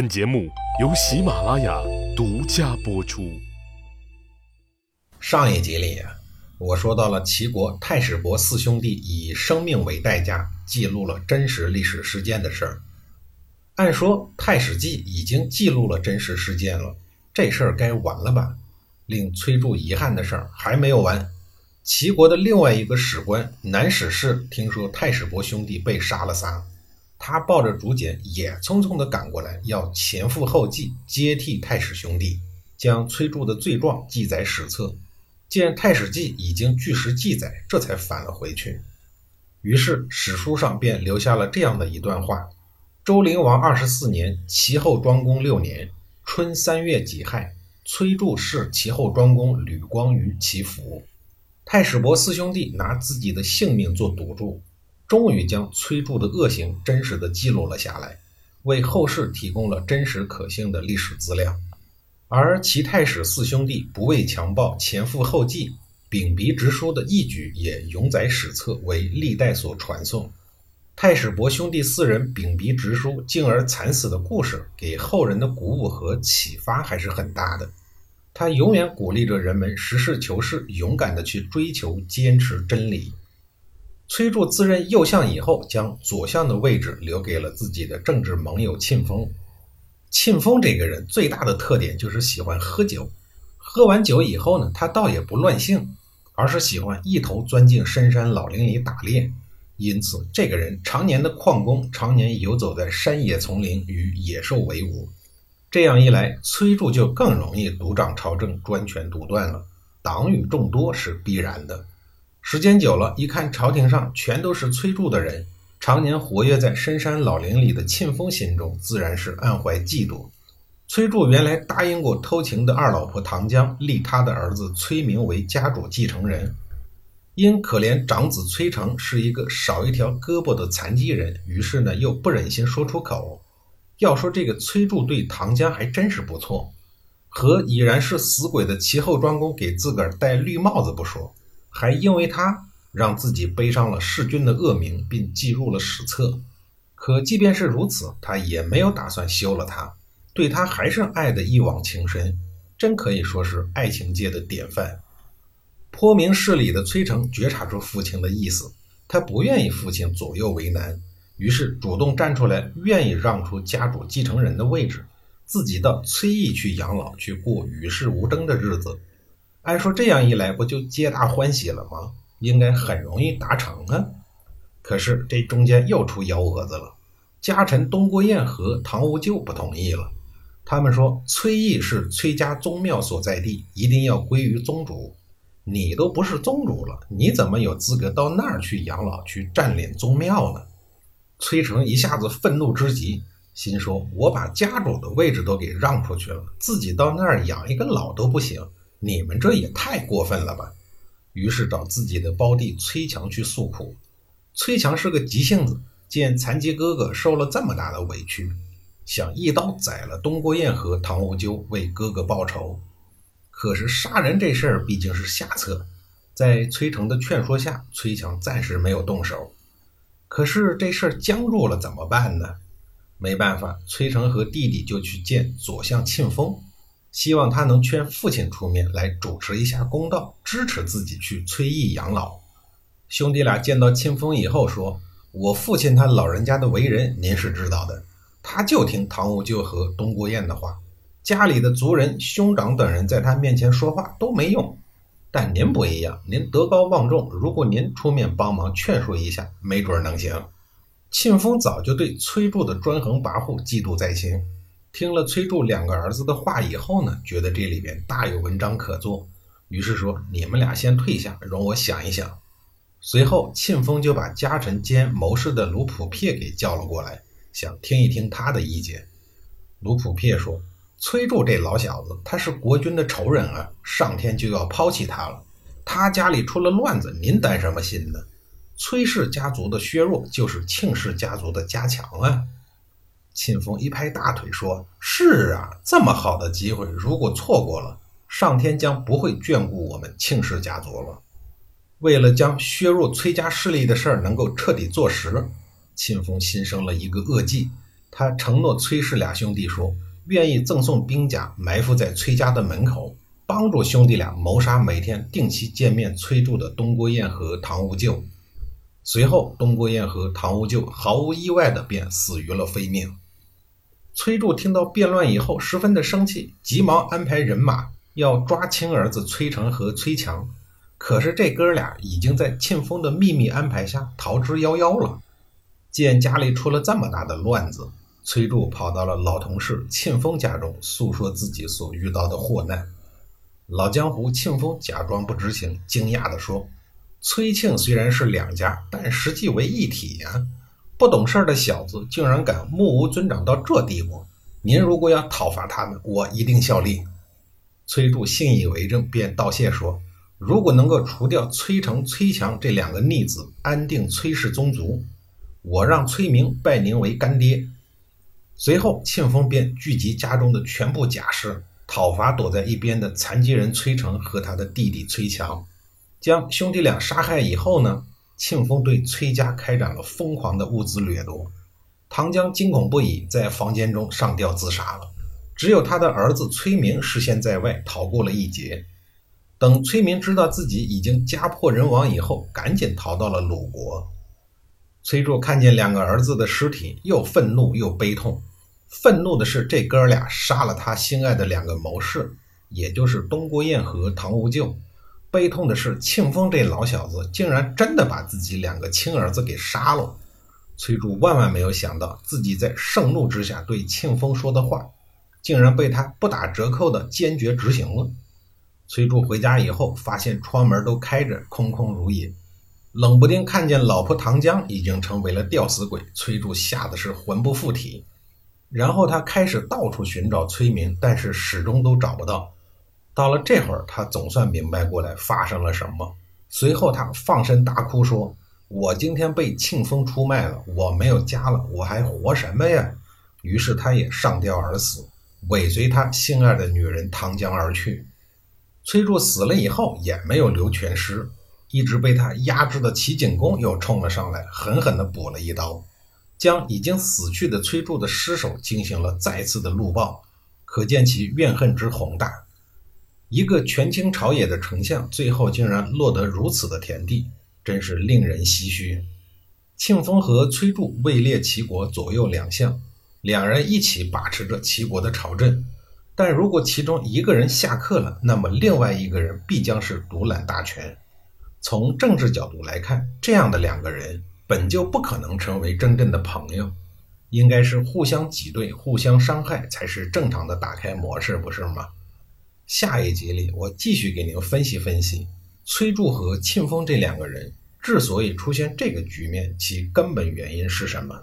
本节目由喜马拉雅独家播出。上一集里，我说到了齐国太史伯四兄弟以生命为代价记录了真实历史事件的事儿。按说《太史记》已经记录了真实事件了，这事儿该完了吧？令崔杼遗憾的事儿还没有完。齐国的另外一个史官南史氏听说太史伯兄弟被杀了仨。他抱着竹简，也匆匆地赶过来，要前赴后继接替太史兄弟，将崔杼的罪状记载史册。见《太史记》已经据实记载，这才返了回去。于是史书上便留下了这样的一段话：周灵王二十四年，齐后庄公六年春三月己亥，崔杼弑齐后庄公吕光于其府。太史伯四兄弟拿自己的性命做赌注。终于将崔杼的恶行真实的记录了下来，为后世提供了真实可信的历史资料。而齐太史四兄弟不畏强暴、前赴后继、秉笔直书的义举，也永载史册，为历代所传颂。太史伯兄弟四人秉笔直书，进而惨死的故事，给后人的鼓舞和启发还是很大的。他永远鼓励着人们实事求是、勇敢地去追求、坚持真理。崔杼自任右相以后，将左相的位置留给了自己的政治盟友庆丰。庆丰这个人最大的特点就是喜欢喝酒，喝完酒以后呢，他倒也不乱性，而是喜欢一头钻进深山老林里打猎。因此，这个人常年的旷工，常年游走在山野丛林，与野兽为伍。这样一来，崔杼就更容易独掌朝政，专权独断了。党羽众多是必然的。时间久了，一看朝廷上全都是崔杼的人，常年活跃在深山老林里的庆丰心中自然是暗怀嫉妒。崔杼原来答应过偷情的二老婆唐江，立他的儿子崔明为家主继承人。因可怜长子崔成是一个少一条胳膊的残疾人，于是呢又不忍心说出口。要说这个崔杼对唐江还真是不错，和已然是死鬼的齐后庄公给自个儿戴绿帽子不说。还因为他让自己背上了弑君的恶名，并记入了史册。可即便是如此，他也没有打算休了他，对他还是爱的一往情深，真可以说是爱情界的典范。颇明事理的崔成觉察出父亲的意思，他不愿意父亲左右为难，于是主动站出来，愿意让出家主继承人的位置，自己到崔邑去养老，去过与世无争的日子。按说这样一来，不就皆大欢喜了吗？应该很容易达成啊。可是这中间又出幺蛾子了。家臣东郭偃和唐无咎不同意了。他们说崔邑是崔家宗庙所在地，一定要归于宗主。你都不是宗主了，你怎么有资格到那儿去养老、去占领宗庙呢？崔成一下子愤怒之极，心说：我把家主的位置都给让出去了，自己到那儿养一个老都不行。你们这也太过分了吧！于是找自己的胞弟崔强去诉苦。崔强是个急性子，见残疾哥哥受了这么大的委屈，想一刀宰了东郭偃和唐无咎，为哥哥报仇。可是杀人这事儿毕竟是下策，在崔成的劝说下，崔强暂时没有动手。可是这事儿僵住了，怎么办呢？没办法，崔成和弟弟就去见左相庆丰。希望他能劝父亲出面来主持一下公道，支持自己去崔邑养老。兄弟俩见到庆丰以后说：“我父亲他老人家的为人您是知道的，他就听唐无咎和东郭燕的话，家里的族人、兄长等人在他面前说话都没用。但您不一样，您德高望重，如果您出面帮忙劝说一下，没准能行。”庆丰早就对崔杼的专横跋扈嫉妒在心。听了崔杼两个儿子的话以后呢，觉得这里边大有文章可做，于是说：“你们俩先退下，容我想一想。”随后，庆丰就把家臣兼谋士的卢普撇给叫了过来，想听一听他的意见。卢普撇说：“崔杼这老小子，他是国君的仇人啊，上天就要抛弃他了。他家里出了乱子，您担什么心呢？崔氏家族的削弱，就是庆氏家族的加强啊。”庆丰一拍大腿说：“是啊，这么好的机会，如果错过了，上天将不会眷顾我们庆氏家族了。”为了将削弱崔家势力的事儿能够彻底坐实，庆丰心生了一个恶计，他承诺崔氏俩兄弟说，愿意赠送兵甲埋伏在崔家的门口，帮助兄弟俩谋杀每天定期见面崔杼的东郭堰和唐无咎。随后，东郭堰和唐无咎毫无意外的便死于了非命。崔杼听到变乱以后，十分的生气，急忙安排人马要抓亲儿子崔成和崔强。可是这哥俩已经在庆丰的秘密安排下逃之夭夭了。见家里出了这么大的乱子，崔杼跑到了老同事庆丰家中，诉说自己所遇到的祸难。老江湖庆丰假装不知情，惊讶地说：“崔庆虽然是两家，但实际为一体呀！不懂事的小子竟然敢目无尊长到这地步！您如果要讨伐他们，我一定效力。”崔杼信以为真，便道谢说。如果能够除掉崔成、崔强这两个逆子，安定崔氏宗族，我让崔明拜您为干爹。随后，庆丰便聚集家中的全部家士，讨伐躲在一边的残疾人崔成和他的弟弟崔强。将兄弟俩杀害以后呢，庆丰对崔家开展了疯狂的物资掠夺。唐江惊恐不已，在房间中上吊自杀了。只有他的儿子崔明失陷在外，逃过了一劫。等崔明知道自己已经家破人亡以后，赶紧逃到了鲁国。崔杼看见两个儿子的尸体，又愤怒又悲痛。愤怒的是这哥俩杀了他心爱的两个谋士，也就是东郭堰和唐无咎；悲痛的是庆丰这老小子竟然真的把自己两个亲儿子给杀了。崔杼万万没有想到，自己在盛怒之下对庆丰说的话，竟然被他不打折扣的坚决执行了。崔杼回家以后，发现窗门都开着，空空如也。冷不丁看见老婆唐江已经成为了吊死鬼，崔杼吓得是魂不附体。然后他开始到处寻找崔明，但是始终都找不到。到了这会儿，他总算明白过来发生了什么。随后他放声大哭，说：“我今天被庆丰出卖了，我没有家了，我还活什么呀？”于是他也上吊而死，尾随他心爱的女人唐江而去。崔杼死了以后也没有留全尸，一直被他压制的齐景公又冲了上来，狠狠地补了一刀，将已经死去的崔杼的尸首进行了再次的戮爆，可见其怨恨之宏大。一个权倾朝野的丞相，最后竟然落得如此的田地，真是令人唏嘘。庆丰和崔杼位列齐国左右两相，两人一起把持着齐国的朝政。但如果其中一个人下课了，那么另外一个人必将是独揽大权。从政治角度来看，这样的两个人本就不可能成为真正的朋友，应该是互相挤兑、互相伤害才是正常的打开模式，不是吗？下一集里，我继续给您分析分析崔杼和庆丰这两个人之所以出现这个局面，其根本原因是什么。